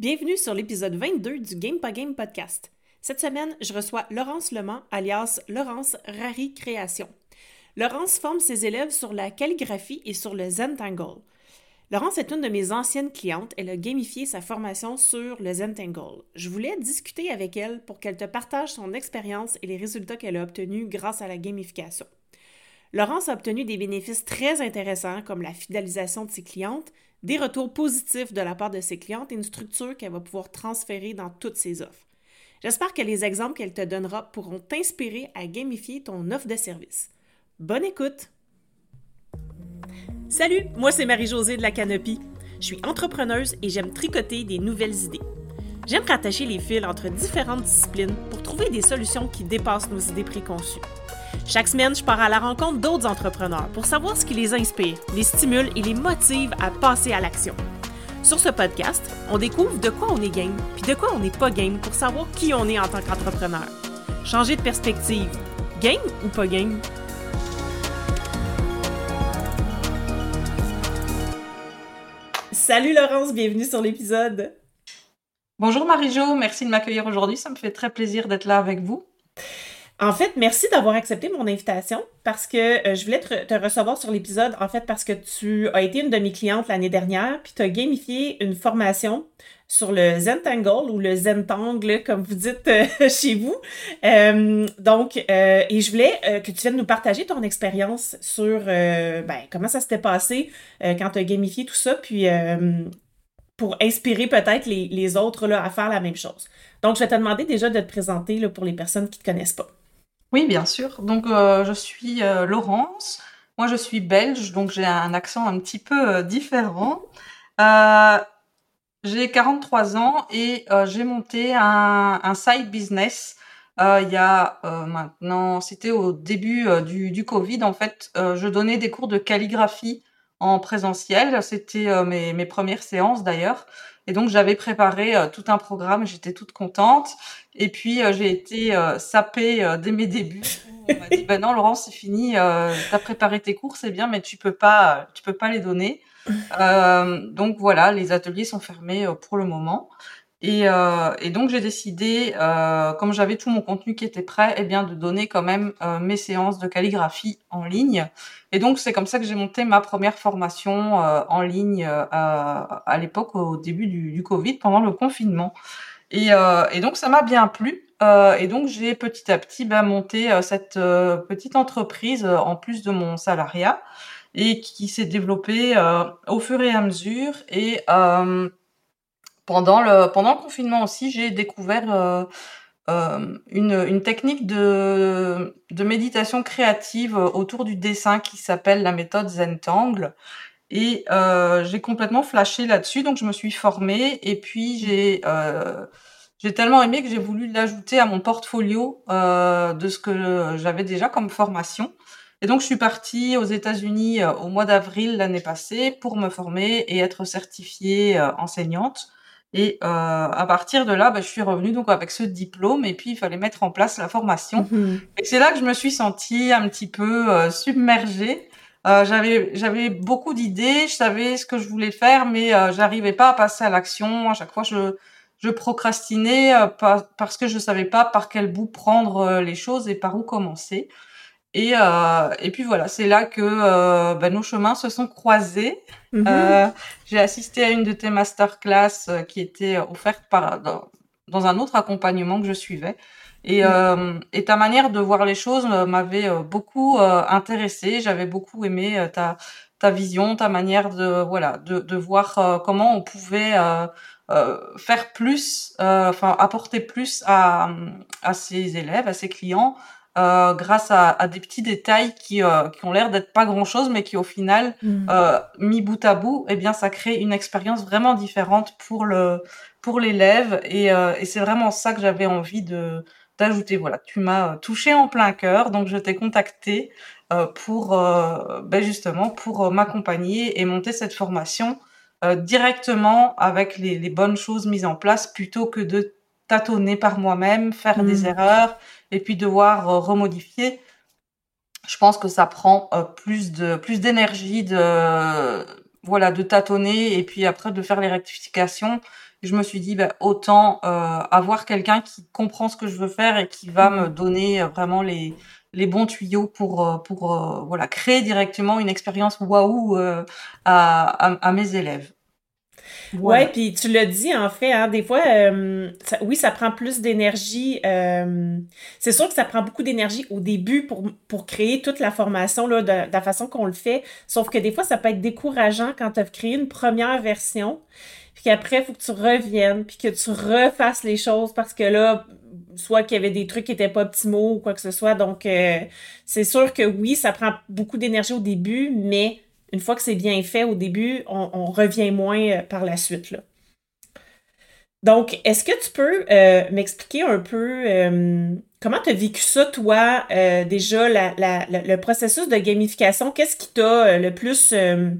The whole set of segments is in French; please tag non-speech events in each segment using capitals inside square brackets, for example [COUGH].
Bienvenue sur l'épisode 22 du Game Pas Game podcast. Cette semaine, je reçois Laurence Lemant, alias Laurence Rari Création. Laurence forme ses élèves sur la calligraphie et sur le Zentangle. Laurence est une de mes anciennes clientes. Elle a gamifié sa formation sur le Zentangle. Je voulais discuter avec elle pour qu'elle te partage son expérience et les résultats qu'elle a obtenus grâce à la gamification. Laurence a obtenu des bénéfices très intéressants comme la fidélisation de ses clientes, des retours positifs de la part de ses clientes et une structure qu'elle va pouvoir transférer dans toutes ses offres. J'espère que les exemples qu'elle te donnera pourront t'inspirer à gamifier ton offre de service. Bonne écoute! Salut, moi c'est Marie-Josée de la Canopie. Je suis entrepreneuse et j'aime tricoter des nouvelles idées. J'aime rattacher les fils entre différentes disciplines pour trouver des solutions qui dépassent nos idées préconçues. Chaque semaine, je pars à la rencontre d'autres entrepreneurs pour savoir ce qui les inspire, les stimule et les motive à passer à l'action. Sur ce podcast, on découvre de quoi on est game, puis de quoi on n'est pas game pour savoir qui on est en tant qu'entrepreneur. Changer de perspective. Game ou pas game? Salut Laurence, bienvenue sur l'épisode. Bonjour Marie-Jo, merci de m'accueillir aujourd'hui. Ça me fait très plaisir d'être là avec vous. En fait, merci d'avoir accepté mon invitation parce que euh, je voulais te, recevoir sur l'épisode, en fait, parce que tu as été une de mes clientes l'année dernière, puis tu as gamifié une formation sur le Zentangle ou le Zentangle, comme vous dites euh, [LAUGHS] chez vous. Euh, donc, et je voulais que tu viennes nous partager ton expérience sur ben, comment ça s'était passé quand tu as gamifié tout ça, puis pour inspirer peut-être les, autres là, à faire la même chose. Donc, je vais te demander déjà de te présenter pour les personnes qui ne te connaissent pas. Oui, bien sûr. Donc, euh, je suis euh, Laurence. Moi, je suis belge, donc j'ai un accent un petit peu euh, différent. j'ai 43 ans et j'ai monté un, un, side business il y a maintenant, c'était au début du, du, Covid, en fait, je donnais des cours de calligraphie en présentiel. C'était mes, mes premières séances d'ailleurs. Et donc j'avais préparé euh, tout un programme, j'étais toute contente. Et puis euh, j'ai été euh, sapée dès mes débuts. On m'a dit ben non Laurent c'est fini, tu as préparé tes cours c'est bien mais tu peux pas tu peux pas les donner. donc voilà les ateliers sont fermés pour le moment. Et, euh, et, donc j'ai décidé, euh, comme j'avais tout mon contenu qui était prêt, eh bien de donner quand même euh, mes séances de calligraphie en ligne. Et donc c'est comme ça que j'ai monté ma première formation euh, en ligne euh, à l'époque au début du, du, Covid, pendant le confinement. Et, et donc ça m'a bien plu. et donc j'ai petit à petit ben, monté cette petite entreprise en plus de mon salariat et qui s'est développée au fur et à mesure. Et pendant le, confinement aussi, j'ai découvert euh, euh, une, technique de, méditation créative autour du dessin qui s'appelle la méthode Zentangle. Et euh, j'ai complètement flashé là-dessus, donc je me suis formée et puis j'ai tellement aimé que j'ai voulu l'ajouter à mon portfolio de ce que j'avais déjà comme formation. Et donc je suis partie aux États-Unis au mois d'avril l'année passée pour me former et être certifiée enseignante. Et euh, à partir de là, bah, je suis revenue donc avec ce diplôme et puis il fallait mettre en place la formation. Mhm. Et c'est là que je me suis sentie un petit peu euh, submergée. Euh, j'avais j'avais beaucoup d'idées, je savais ce que je voulais faire, mais euh, j'arrivais pas à passer à l'action. À chaque fois, je je procrastinais euh, parce que je savais pas par quel bout prendre euh, les choses et par où commencer. Et, euh, et puis voilà, c'est là que euh, ben, nos chemins se sont croisés. Mm-hmm. Euh, j'ai assisté à une de tes masterclass euh, qui était offerte par, dans, dans, un autre accompagnement que je suivais. Et, mm. et ta manière de voir les choses m'avait beaucoup intéressée. J'avais beaucoup aimé ta, ta vision, ta manière de voilà de, de voir comment on pouvait faire plus, enfin apporter plus à, à ses élèves, à ses clients euh, grâce à, à, des petits détails qui, euh, qui ont l'air d'être pas grand chose, mais qui au final, mm. euh, mis bout à bout, eh bien, ça crée une expérience vraiment différente pour le pour l'élève. Et, et c'est vraiment ça que j'avais envie de d'ajouter. Voilà, tu m'as touché en plein cœur, donc je t'ai contacté pour ben justement pour m'accompagner et monter cette formation directement avec les, les bonnes choses mises en place plutôt que de tâtonner par moi-même, faire des mm. erreurs et puis devoir euh, remodifier. Je pense que ça prend euh, plus de plus d'énergie, de voilà, de tâtonner et puis après de faire les rectifications. Je me suis dit, bah, autant avoir quelqu'un qui comprend ce que je veux faire et qui va me donner vraiment les, les bons tuyaux pour, pour voilà, créer directement une expérience waouh à, à mes élèves. Ouais, puis tu l'as dit en fait, hein, des fois, euh, oui, ça prend plus d'énergie. Euh, c'est sûr que ça prend beaucoup d'énergie au début pour, pour créer toute la formation là, de, la façon qu'on le fait. Sauf que des fois, ça peut être décourageant quand tu as créé une première version, puis qu'après, il faut que tu reviennes, puis que tu refasses les choses parce que là, soit qu'il y avait des trucs qui étaient pas optimaux ou quoi que ce soit. Donc, euh, c'est sûr que oui, ça prend beaucoup d'énergie au début, mais une fois que c'est bien fait au début, on, revient moins euh, par la suite. Là. Donc, est-ce que tu peux euh, m'expliquer un peu euh, comment tu as vécu ça, toi, déjà, le processus de gamification? Qu'est-ce qui t'a le plus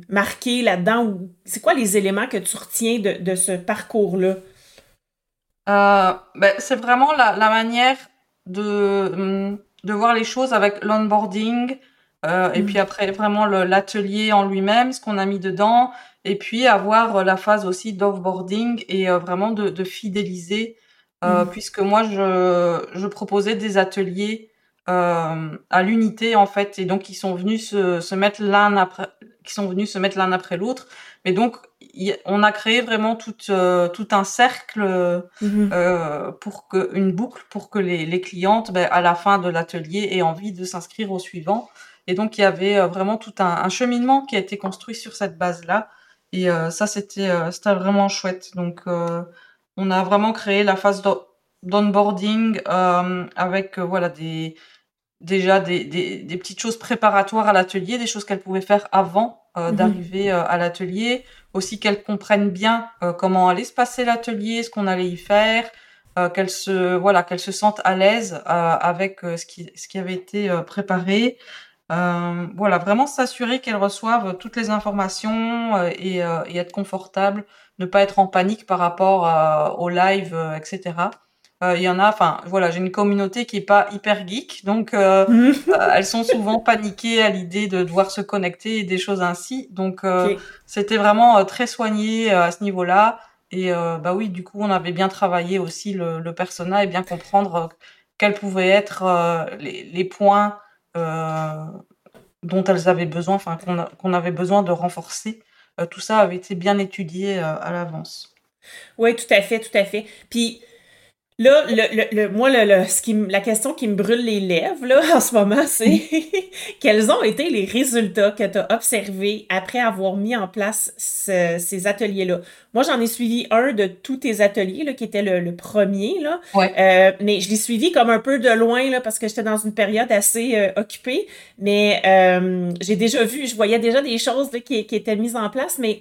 marqué là-dedans? C'est quoi les éléments que tu retiens de, ce parcours-là? Ben, c'est vraiment la, manière de, hum, de voir les choses avec l'onboarding, euh, et puis mm. après, vraiment l'atelier en lui-même, ce qu'on a mis dedans, et puis avoir euh, la phase aussi d'offboarding et euh, vraiment de, de fidéliser, mm. puisque moi, je, je proposais des ateliers à l'unité en fait, et donc ils sont venus se, se mettre l'un après, qui sont venus se mettre l'un après l'autre. Mais donc, on a créé vraiment tout, tout un cercle mm-hmm. pour que une boucle pour que les, les clientes, ben, à la fin de l'atelier, aient envie de s'inscrire au suivant. Et donc, il y avait euh, vraiment tout un, cheminement qui a été construit sur cette base-là. Et euh, ça, c'était euh, c'était vraiment chouette. Donc, on a vraiment créé la phase d'onboarding avec voilà des déjà des, des, petites choses préparatoires à l'atelier, des choses qu'elle pouvait faire avant mhm. d'arriver à l'atelier, aussi qu'elle comprenne bien comment allait se passer l'atelier, ce qu'on allait y faire, qu'elle se voilà se sente à l'aise avec ce qui ce qui avait été préparé euh, voilà, vraiment s'assurer qu'elles reçoivent toutes les informations euh, et, euh, et, être confortable, ne pas être en panique par rapport au live, etc. Il y en a, enfin voilà, j'ai une communauté qui est pas hyper geek, donc [LAUGHS] elles sont souvent paniquées à l'idée de devoir se connecter et des choses ainsi. Donc c'était vraiment très soigné à ce niveau-là. Et bah oui, du coup, on avait bien travaillé aussi le, le persona et bien comprendre quels pouvaient être les, les points euh, dont elles avaient besoin, enfin qu'on avait besoin de renforcer. Euh, tout ça avait été bien étudié euh, à l'avance. Oui, tout à fait, tout à fait. Puis Là, le, le, moi, le, ce qui, la question qui me brûle les lèvres là, [LAUGHS] en ce moment, c'est [LAUGHS] quels ont été les résultats que tu as observés après avoir mis en place ces ateliers-là? Moi, j'en ai suivi un de tous tes ateliers, là, qui était le, premier, là. Euh, mais je l'ai suivi comme un peu de loin, là, parce que j'étais dans une période assez euh, occupée. Mais euh, j'ai déjà vu, je voyais déjà des choses qui, qui étaient mises en place, mais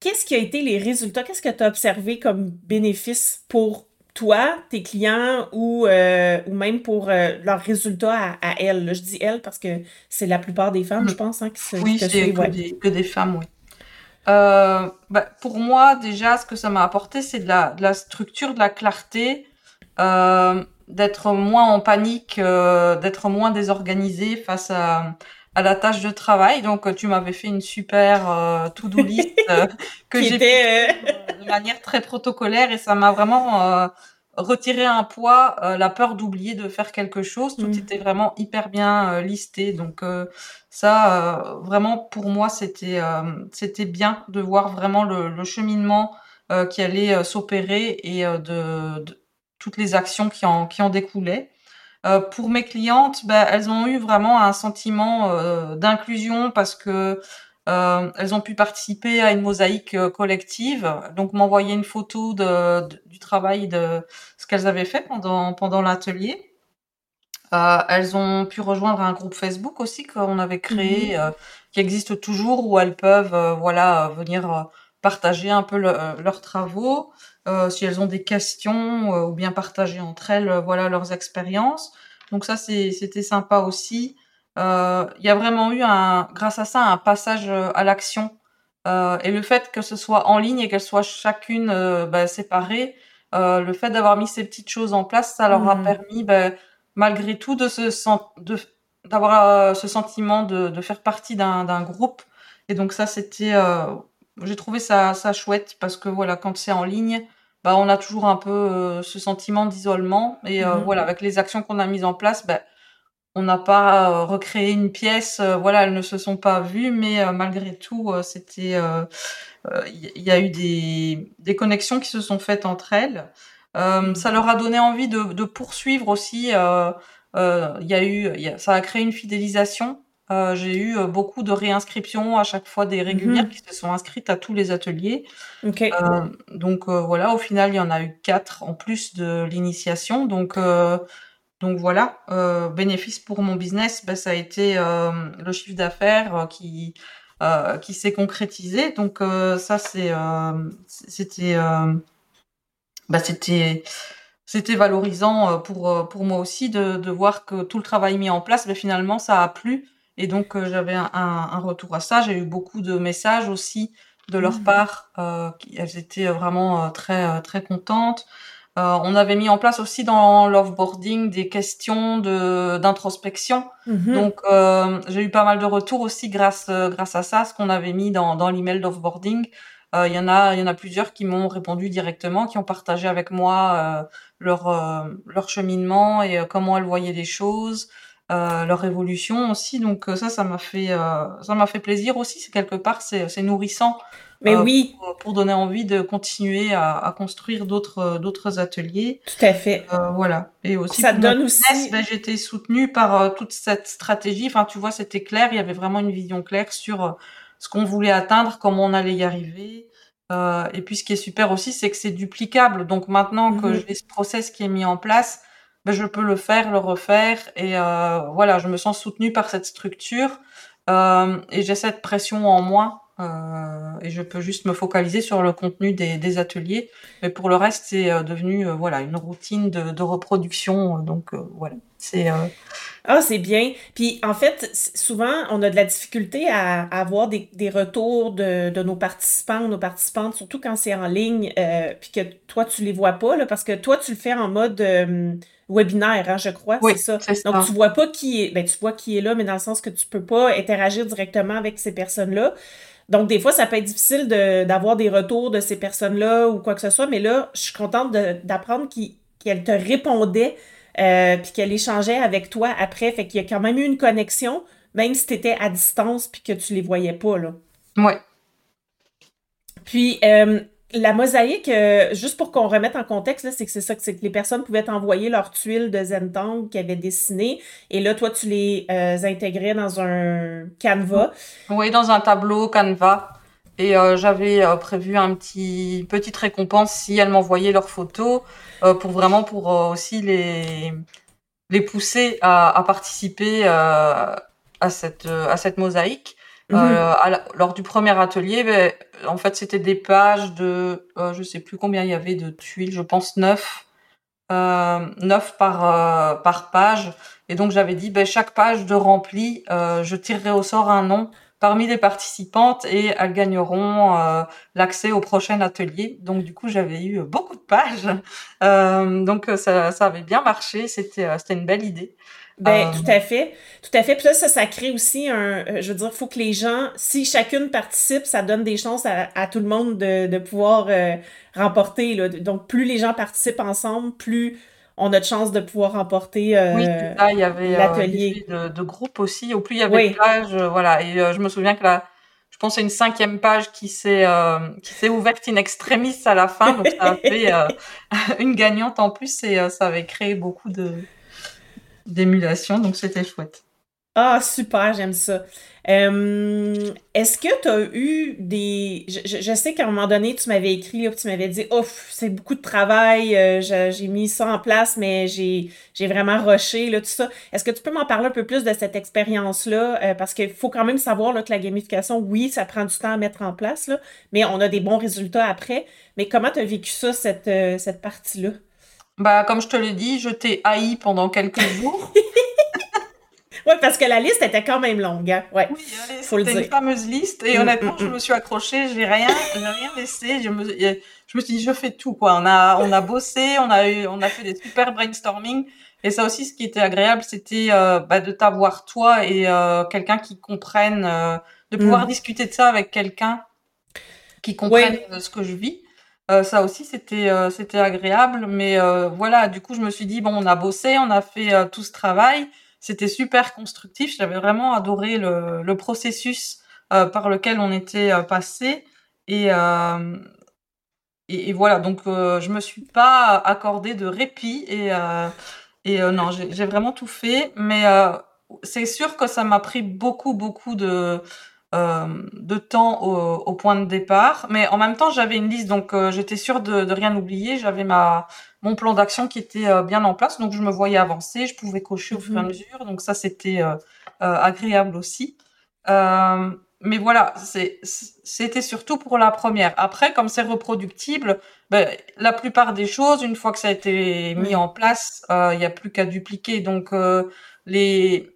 qu'est-ce qui a été les résultats? Qu'est-ce que tu as observé comme bénéfice pour toi, tes clients ou, euh, ou même pour euh, leurs résultats à, elles. je dis elles parce que c'est la plupart des femmes, je pense, hein, qui se Oui, c'est que, des femmes, oui. Euh, bah, pour moi, déjà, ce que ça m'a apporté, c'est de la, de la, structure, de la clarté, d'être moins en panique, d'être moins désorganisé face à, à la tâche de travail. Donc, tu m'avais fait une super to-do list [LAUGHS] que j'ai fait de manière très protocolaire et ça m'a vraiment retirer un poids, euh, la peur d'oublier de faire quelque chose, tout mm. était vraiment hyper bien euh, listé. Donc euh, ça, vraiment pour moi, c'était c'était bien de voir vraiment le, cheminement qui allait s'opérer et de, toutes les actions qui en qui en découlaient. pour mes clientes, ben, elles ont eu vraiment un sentiment d'inclusion parce que euh, elles ont pu participer à une mosaïque euh, collective, donc m'envoyer une photo de, du travail de ce qu'elles avaient fait pendant, pendant l'atelier. Euh, elles ont pu rejoindre un groupe Facebook aussi qu'on avait créé, mhm. qui existe toujours, où elles peuvent voilà, venir partager un peu leurs travaux, si elles ont des questions, ou bien partager entre elles voilà, leurs expériences. Donc ça, c'était sympa aussi. Euh, il y a vraiment eu un, grâce à ça, un passage euh, à l'action. Euh, et le fait que ce soit en ligne et qu'elles soient chacune bah, séparées, le fait d'avoir mis ces petites choses en place, ça leur a mmh. permis, bah, malgré tout, de se de d'avoir ce sentiment de, de faire partie d'un groupe. Et donc ça, c'était j'ai trouvé ça, ça chouette parce que voilà, quand c'est en ligne, bah, on a toujours un peu ce sentiment d'isolement. Et mmh voilà, avec les actions qu'on a mises en place, bah, on n'a pas recréé une pièce. voilà, elles ne se sont pas vues, mais malgré tout, c'était, il y, a eu des, des connexions qui se sont faites entre elles. Mmh. ça leur a donné envie de, de poursuivre aussi. il y a eu, ça a créé une fidélisation euh, j'ai eu euh, beaucoup de réinscriptions, à chaque fois des régulières mhm. qui se sont inscrites à tous les ateliers. Euh, donc voilà, au final, il y en a eu quatre en plus de l'initiation. Donc, donc voilà, bénéfice pour mon business, ben, ça a été le chiffre d'affaires qui, qui s'est concrétisé. Donc ça, c'est, c'était, bah, c'était, c'était valorisant pour, pour moi aussi de, de voir que tout le travail mis en place, ben, finalement, ça a plu et donc, euh, j'avais un, un, retour à ça. J'ai eu beaucoup de messages aussi de leur mmh. part. Euh, elles étaient vraiment euh, très, très contentes. Euh, on avait mis en place aussi dans l'offboarding des questions de d'introspection. Mmh. Donc euh, j'ai eu pas mal de retours aussi grâce grâce à ça, ce qu'on avait mis dans dans l'email d'offboarding. Il y en a il y en a plusieurs qui m'ont répondu directement, qui ont partagé avec moi leur leur cheminement et comment elles voyaient les choses. Euh, leur évolution aussi. Donc euh, ça, ça m'a fait, euh, ça m'a fait plaisir aussi. C'est quelque part, c'est, c'est nourrissant. Mais oui. Pour, donner envie de continuer à, à construire d'autres, d'autres ateliers. Tout à fait. voilà. Et aussi. Ça donne aussi. Ben, j'étais soutenue par toute cette stratégie. Enfin, tu vois, c'était clair. Il y avait vraiment une vision claire sur ce qu'on voulait atteindre, comment on allait y arriver. et puis, ce qui est super aussi, c'est que c'est duplicable. Donc maintenant que mm-hmm. j'ai ce process qui est mis en place, ben, je peux le faire, le refaire. Et euh, voilà, je me sens soutenue par cette structure euh, et j'ai cette pression en moins. Euh, et je peux juste me focaliser sur le contenu des, des ateliers. Mais pour le reste, c'est euh, devenu euh, voilà une routine de, de reproduction. Donc voilà, c'est ah, c'est bien. Puis en fait, souvent, on a de la difficulté à, avoir des, des retours de, de, nos participants nos participantes, surtout quand c'est en ligne, puis que toi, tu les vois pas, là, parce que toi, tu le fais en mode webinaire, hein, je crois, oui, c'est ça. Donc, tu vois pas qui est, ben, tu vois qui est là, mais dans le sens que tu peux pas interagir directement avec ces personnes-là. Donc, des fois, ça peut être difficile d'avoir des retours de ces personnes-là ou quoi que ce soit, mais là, je suis contente d'apprendre qu'elles te répondaient, euh, puis qu'elle échangeait avec toi après. Fait qu'il y a quand même eu une connexion, même si tu étais à distance puis que tu les voyais pas, là. Ouais. Puis, euh, la mosaïque, euh, juste pour qu'on remette en contexte, c'est que c'est ça, que les personnes pouvaient envoyer leurs tuiles de Zentang qu'ils avaient dessinées, et là, toi, tu les euh, intégrais dans un Canva. Oui, dans un tableau Canva. Et euh, j'avais prévu un petit petite récompense si elles m'envoyaient leurs photos, pour vraiment pour aussi les pousser à, participer à cette mosaïque. Mhm. Euh, lors du premier atelier, ben, en fait, c'était des pages de, euh, je sais plus combien il y avait de tuiles, je pense neuf, euh, neuf par euh, par page. Et donc j'avais dit, ben, chaque page de rempli, je tirerai au sort un nom parmi les participantes et elles gagneront l'accès au prochain atelier. Donc du coup, j'avais eu beaucoup de pages. donc ça, ça avait bien marché. C'était c'était une belle idée. Ben, euh, tout à fait. Tout à fait. Puis là, ça, ça crée aussi un. Euh, je veux dire, il faut que les gens, si chacune participe, ça donne des chances à, à tout le monde de, de pouvoir euh, remporter. Là. Donc, plus les gens participent ensemble, plus on a de chances de pouvoir remporter euh, oui, il y avait l'atelier. de, de groupe aussi. Au plus il y avait de pages, voilà. Et je me souviens que là, je pense c'est une cinquième page qui s'est qui s'est ouverte in extremis à la fin. Donc, ça a [LAUGHS] fait [LAUGHS] une gagnante en plus et ça avait créé beaucoup de d'émulation, donc c'était chouette. Ah, super, j'aime ça. Euh, est-ce que tu as eu des... Je, sais qu'à un moment donné, tu m'avais écrit, tu m'avais dit, ouf, c'est beaucoup de travail, euh, j'ai mis ça en place, mais j'ai vraiment rushé, là, tout ça. Est-ce que tu peux m'en parler un peu plus de cette expérience-là? Euh, parce qu'il faut quand même savoir là, que la gamification, oui, ça prend du temps à mettre en place, mais on a des bons résultats après. Mais comment tu as vécu ça, cette, cette partie-là? Bah, comme je te l'ai dit, je t'ai haï pendant quelques [LAUGHS] jours. oui, parce que la liste était quand même longue. Hein? Ouais, oui, c'était une fameuse liste. Et mm, honnêtement, mm, je mm. me suis accrochée, je n'ai rien, rien laissé. Je me, je me suis dit, je fais tout. Quoi. On, a, on a bossé, on a, eu, on a fait des super brainstorming. Et ça aussi, ce qui était agréable, c'était euh, bah, de t'avoir toi et euh, quelqu'un qui comprenne, euh, de pouvoir discuter de ça avec quelqu'un qui comprennent ce que je vis. Ça aussi, c'était c'était agréable. Mais voilà, du coup, je me suis dit, bon, on a bossé, on a fait tout ce travail. C'était super constructif. J'avais vraiment adoré le, le processus par lequel on était passé. Et, et, voilà, donc euh, je me suis pas accordé de répit et, euh, et euh, non, j'ai vraiment tout fait. Mais euh, c'est sûr que ça m'a pris beaucoup, beaucoup de, de temps au, au, point de départ. Mais en même temps, j'avais une liste, donc j'étais sûre de, de, rien oublier. J'avais ma mon plan d'action qui était bien en place, donc je me voyais avancer, je pouvais cocher au fur et à mesure. Donc ça, c'était agréable aussi. Euh, mais voilà, c'était surtout pour la première. Après, comme c'est reproductible, ben, la plupart des choses, une fois que ça a été mis en place, il euh, n'y a plus qu'à dupliquer. Donc, euh, les,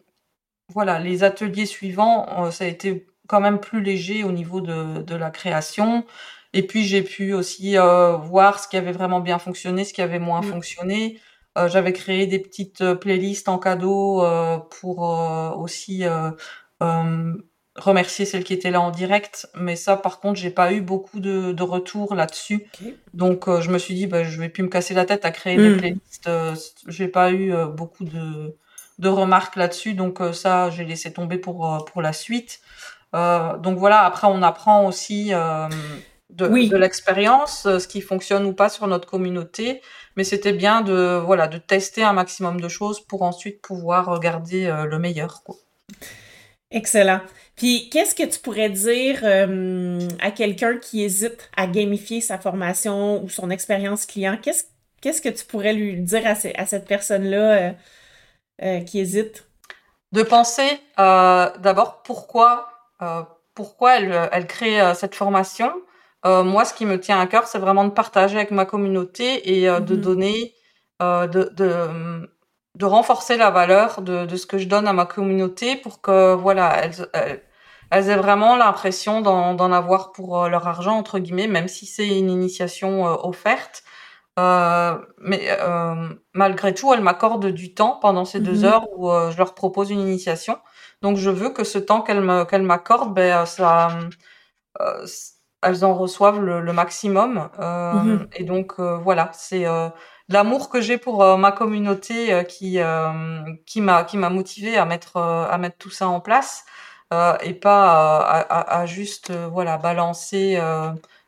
voilà, les ateliers suivants, euh, ça a été quand même plus léger au niveau de, de la création. Et puis, j'ai pu aussi euh, voir ce qui avait vraiment bien fonctionné, ce qui avait moins mmh. fonctionné. J'avais créé des petites playlists en cadeau pour aussi remercier celles qui étaient là en direct, mais ça, par contre, j'ai pas eu beaucoup de, de retours là-dessus. Donc, euh, je me suis dit, bah, je vais plus me casser la tête à créer des hmm. playlists. Euh, j'ai pas eu euh, beaucoup de, de remarques là-dessus, donc ça, j'ai laissé tomber pour pour la suite. Donc voilà. Après, on apprend aussi de, de l'expérience, ce qui fonctionne ou pas sur notre communauté. Mais c'était bien de voilà de tester un maximum de choses pour ensuite pouvoir regarder le meilleur. Quoi. Excellent. Puis, qu'est-ce que tu pourrais dire euh, à quelqu'un qui hésite à gamifier sa formation ou son expérience client? Qu'est-ce, qu'est-ce que tu pourrais lui dire à, cette personne-là euh, euh, qui hésite? De penser d'abord pourquoi, pourquoi elle, elle crée cette formation? moi, ce qui me tient à cœur, c'est vraiment de partager avec ma communauté et de mm-hmm. donner, de, de de renforcer la valeur de, de, ce que je donne à ma communauté pour que voilà elles, elles, aient vraiment l'impression d'en avoir pour euh, leur argent entre guillemets même si c'est une initiation euh, offerte euh, mais euh, malgré tout elles m'accordent du temps pendant ces deux mhm. heures où je leur propose une initiation donc je veux que ce temps qu'elles m'accordent ben ça elles en reçoivent le, le maximum mhm. et donc voilà c'est l'amour que j'ai pour euh, ma communauté euh, qui euh, qui m'a qui m'a motivé à mettre à mettre tout ça en place et pas à, à, juste voilà balancer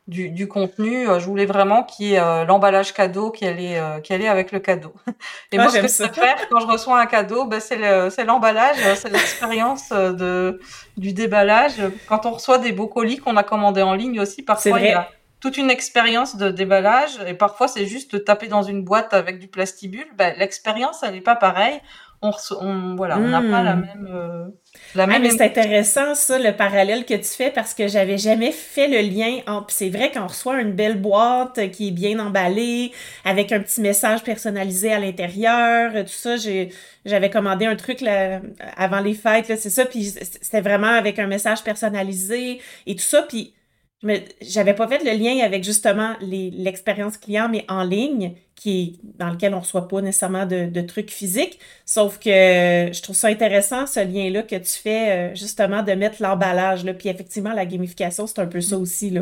du, du, contenu. Je voulais vraiment qu'il y ait l'emballage cadeau qui allait, allait avec le cadeau. [LAUGHS] Et ah, moi, ce que je préfère quand je reçois un cadeau, ben, c'est l'emballage, c'est l'expérience de, du déballage. Quand on reçoit des beaux colis qu'on a commandés en ligne aussi, parfois, il y a toute une expérience de déballage et parfois c'est juste de taper dans une boîte avec du plastibule. Ben, l'expérience elle n'est pas pareille. On, on voilà, on n'a pas la hmm. même euh, la même. mais c'est intéressant ça le parallèle que tu fais parce que j'avais jamais fait le lien entre. C'est vrai qu'on reçoit une belle boîte qui est bien emballée avec un petit message personnalisé à l'intérieur, tout ça. J'ai j'avais commandé un truc là, avant les fêtes là, c'est ça. Puis c'était vraiment avec un message personnalisé et tout ça. Puis mais j'avais pas fait le lien avec justement l'expérience client, mais en ligne, qui dans lequel on reçoit pas nécessairement de, de, trucs physiques. Sauf que je trouve ça intéressant, ce lien-là que tu fais, euh, justement, de mettre l'emballage. Là. Puis effectivement, la gamification, c'est un peu ça aussi. Là.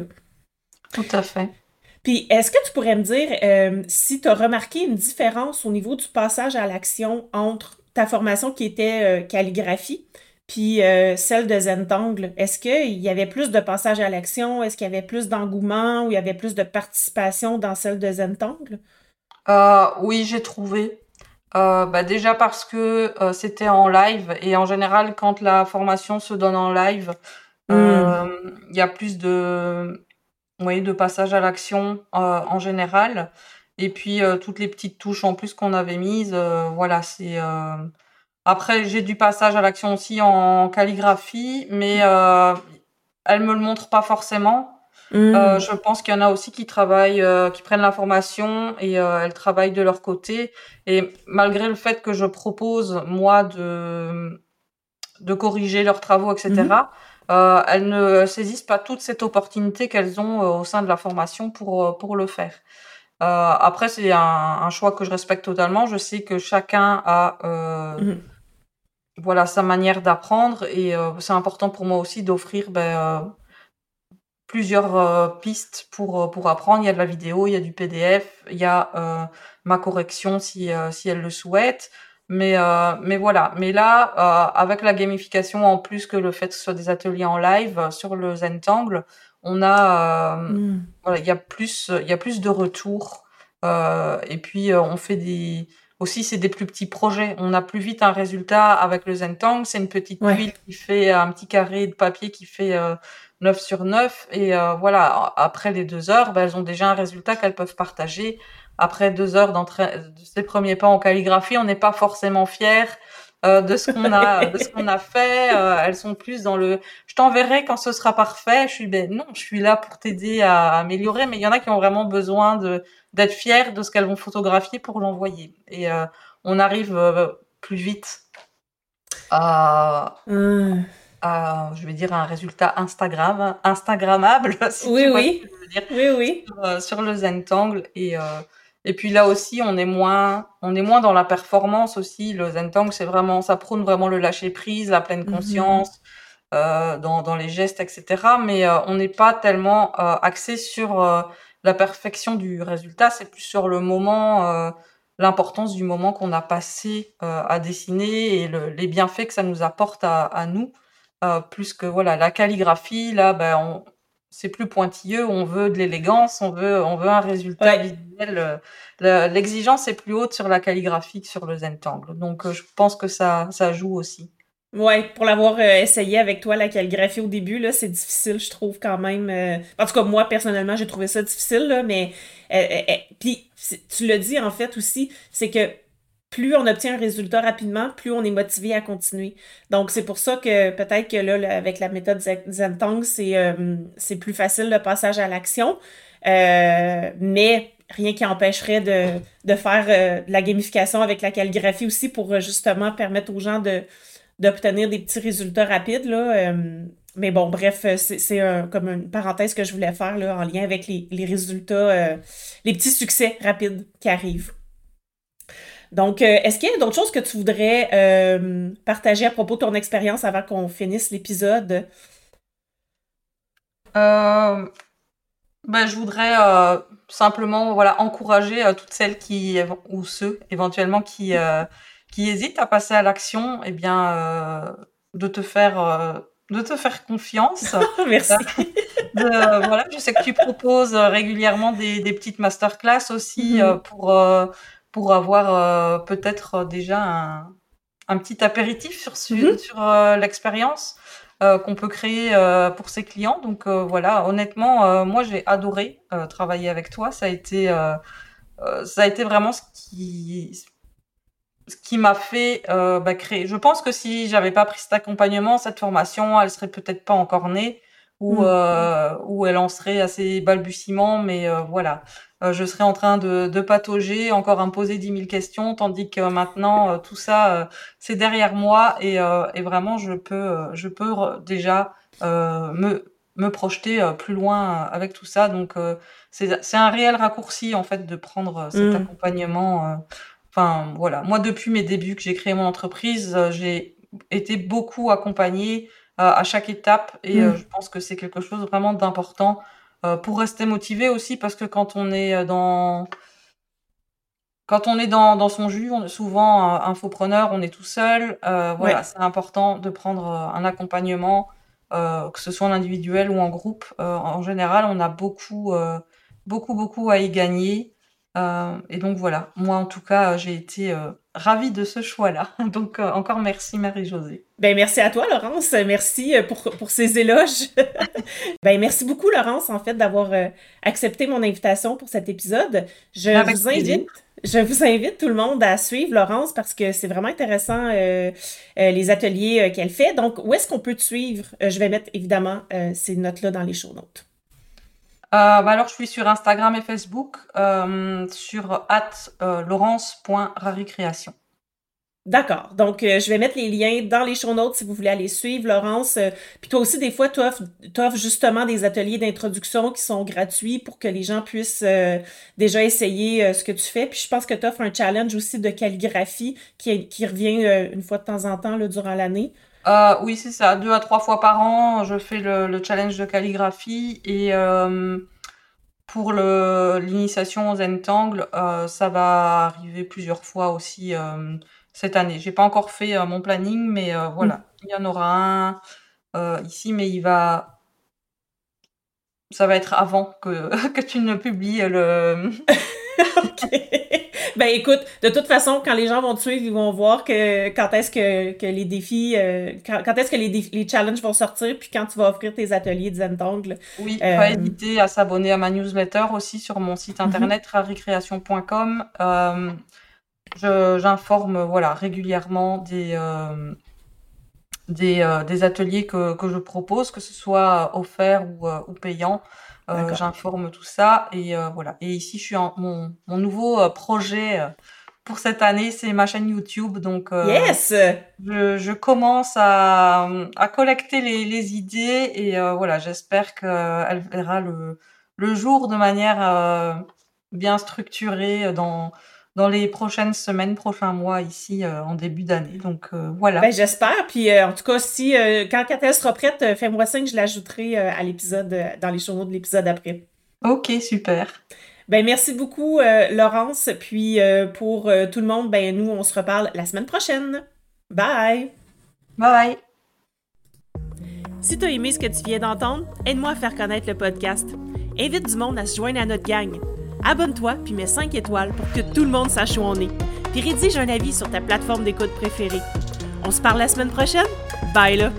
Tout à fait. Puis, est-ce que tu pourrais me dire euh, si tu as remarqué une différence au niveau du passage à l'action entre ta formation qui était euh, calligraphie, puis euh, celle de Zentangle, est-ce qu'il y avait plus de passage à l'action? Est-ce qu'il y avait plus d'engouement ou il y avait plus de participation dans celle de Zentangle? Euh, oui, j'ai trouvé. Euh, bah déjà parce que euh, c'était en live et en général, quand la formation se donne en live, hmm. il y a plus de, oui, de passage à l'action en général. Et puis toutes les petites touches en plus qu'on avait mises, voilà, c'est après, j'ai du passage à l'action aussi en calligraphie, mais elle me le montre pas forcément. Hmm. Euh, je pense qu'il y en a aussi qui travaillent, euh, qui prennent l'information et euh, elles travaillent de leur côté. Et malgré le fait que je propose moi de de corriger leurs travaux, etc. Hmm. Euh, elles ne saisissent pas toute cette opportunité qu'elles ont au sein de la formation pour pour le faire. après, c'est un, un, choix que je respecte totalement. Je sais que chacun a mmh voilà sa manière d'apprendre et euh, c'est important pour moi aussi d'offrir ben, euh, plusieurs pistes pour, pour apprendre. Il y a de la vidéo, il y a du PDF, il y a ma correction si, si elle le souhaite. Mais, mais voilà. Mais là, avec la gamification, en plus que le fait que ce soit des ateliers en live sur le Zentangle, on a, mmh. voilà, il y a plus, il y a plus de retours. et puis, on fait des, aussi, c'est des plus petits projets. On a plus vite un résultat avec le Zentang. C'est une petite tuile qui fait un petit carré de papier qui fait euh, 9 sur 9. Et euh, voilà, après les deux heures, ben, elles ont déjà un résultat qu'elles peuvent partager. Après deux heures de ces premiers pas en calligraphie, on n'est pas forcément fier euh, de ce qu'on a, [LAUGHS] de ce qu'on a fait. Euh, elles sont plus dans le, je t'enverrai quand ce sera parfait. Je suis ben non, je suis là pour t'aider à améliorer. Mais il y en a qui ont vraiment besoin de d'être fiers de ce qu'elles vont photographier pour l'envoyer. Et on arrive plus vite à, mmh. À, je vais dire, un résultat Instagram, Instagrammable, [LAUGHS] si oui, tu oui. Ce que je veux dire, oui, oui. Sur, euh, sur le Zentangle. Et, et puis là aussi, on est moins, on est moins dans la performance aussi. Le Zentangle, c'est vraiment, ça prône vraiment le lâcher prise, la pleine mmh conscience. Euh, dans, dans les gestes, etc. Mais on n'est pas tellement axé sur la perfection du résultat, c'est plus sur le moment, euh, l'importance du moment qu'on a passé euh, à dessiner et les bienfaits que ça nous apporte à, nous, euh, plus que voilà la calligraphie. Là, ben, c'est plus pointilleux, on veut de l'élégance, on veut, on veut un résultat visuel. L'exigence est plus haute sur la calligraphie que sur le Zentangle. Donc, je pense que ça, ça joue aussi. Ouais, pour l'avoir euh, essayé avec toi, la calligraphie au début, là, c'est difficile, je trouve, quand même. Euh, en tout cas, moi, personnellement, j'ai trouvé ça difficile, là, mais... Euh, puis, tu le dis, en fait, aussi, c'est que plus on obtient un résultat rapidement, plus on est motivé à continuer. Donc, c'est pour ça que peut-être que là, avec la méthode Zentang, c'est c'est plus facile le passage à l'action. mais rien qui empêcherait de, faire de la gamification avec la calligraphie aussi pour justement permettre aux gens d'obtenir des petits résultats rapides. Euh, mais bon, bref, c'est comme une parenthèse que je voulais faire en lien avec les, résultats, euh, les petits succès rapides qui arrivent. Donc, euh, est-ce qu'il y a d'autres choses que tu voudrais partager à propos de ton expérience avant qu'on finisse l'épisode? ben, je voudrais simplement voilà, encourager toutes celles qui, ou ceux éventuellement qui qui hésite à passer à l'action, eh bien, euh, de te faire euh, de te faire confiance. [LAUGHS] Merci. voilà, je sais que tu proposes régulièrement des, des petites masterclass aussi euh, mhm. pour pour avoir peut-être déjà un, un, petit apéritif sur mhm. sur l'expérience qu'on peut créer pour ses clients. Donc voilà, honnêtement, moi j'ai adoré travailler avec toi. Ça a été ça a été vraiment ce qui ce qui m'a fait euh, bah, créer. Je pense que si j'avais pas pris cet accompagnement, cette formation, elle serait peut-être pas encore née ou, mmh. euh, ou elle en serait assez balbutiement, mais euh, voilà. Euh, je serais en train de, de patauger, encore à me poser 10 000 questions, tandis que maintenant, euh, tout ça, c'est derrière moi et, et, vraiment, je peux, je peux déjà me, me projeter plus loin avec tout ça. Donc, c'est un réel raccourci, en fait, de prendre cet mmh. accompagnement Enfin, voilà. Moi, depuis mes débuts que j'ai créé mon entreprise, euh, j'ai été beaucoup accompagnée euh, à chaque étape et euh, mmh. je pense que c'est quelque chose vraiment d'important pour rester motivé aussi parce que quand on est dans quand on est dans, dans son jus, on est souvent infopreneur, on est tout seul. voilà, c'est important de prendre un accompagnement, que ce soit en individuel ou en groupe. en général, on a beaucoup, beaucoup, beaucoup à y gagner. Euh, et donc voilà, moi en tout cas, j'ai été euh, ravie de ce choix-là. [LAUGHS] Donc euh, encore merci Marie-Josée. Ben merci à toi Laurence, merci pour, pour ces éloges. [LAUGHS] ben merci beaucoup Laurence en fait d'avoir accepté mon invitation pour cet épisode. Je vous invite je vous invite tout le monde à suivre Laurence parce que c'est vraiment intéressant les ateliers qu'elle fait. Donc, où est-ce qu'on peut te suivre? je vais mettre évidemment ces notes-là dans les show notes. Euh, bah alors, je suis sur Instagram et Facebook, euh, sur at euh, laurence.raricréation. D'accord. Donc, je vais mettre les liens dans les show notes si vous voulez aller suivre Laurence. puis toi aussi, des fois, tu offres, justement des ateliers d'introduction qui sont gratuits pour que les gens puissent déjà essayer ce que tu fais. Puis je pense que tu offres un challenge aussi de calligraphie qui, revient une fois de temps en temps durant l'année. Euh, oui, c'est ça. Deux à trois fois par an, je fais le, challenge de calligraphie et euh, pour l'initiation aux Zentangle, euh, ça va arriver plusieurs fois aussi cette année. J'ai pas encore fait mon planning, mais voilà, mm. il y en aura un ici, mais il va, ça va être avant que [LAUGHS] que tu ne publies le. [LAUGHS] ok. Ben écoute, de toute façon, quand les gens vont te suivre, ils vont voir que quand est-ce que, que les défis, euh, quand, est-ce que les, les challenges vont sortir, puis quand tu vas offrir tes ateliers de Zentangle. Oui, euh... pas hésiter à s'abonner à ma newsletter aussi sur mon site internet mm J'informe voilà régulièrement des euh, des, des, ateliers que, que, je propose, que ce soit offert ou, ou payant. Euh, j'informe tout ça et euh, voilà. Et ici, je suis en mon, mon nouveau euh, projet pour cette année, c'est ma chaîne YouTube. Donc, yes je, je, commence à, à collecter les, les, idées et voilà, j'espère qu'elle verra le, le jour de manière bien structurée dans dans les prochaines semaines, prochains mois ici euh, en début d'année. Donc euh, voilà. Ben, j'espère. Puis euh, en tout cas, si quand elle sera prête, fais-moi signe, je l'ajouterai à l'épisode, dans les journaux de l'épisode après. Ok, super. Ben merci beaucoup, Laurence. Puis pour tout le monde, ben nous, on se reparle la semaine prochaine. Bye! Bye! Si tu as aimé ce que tu viens d'entendre, aide-moi à faire connaître le podcast. Invite du monde à se joindre à notre gang. Abonne-toi puis mets 5 étoiles pour que tout le monde sache où on est. Puis rédige un avis sur ta plateforme d'écoute préférée. On se parle la semaine prochaine? Bye là!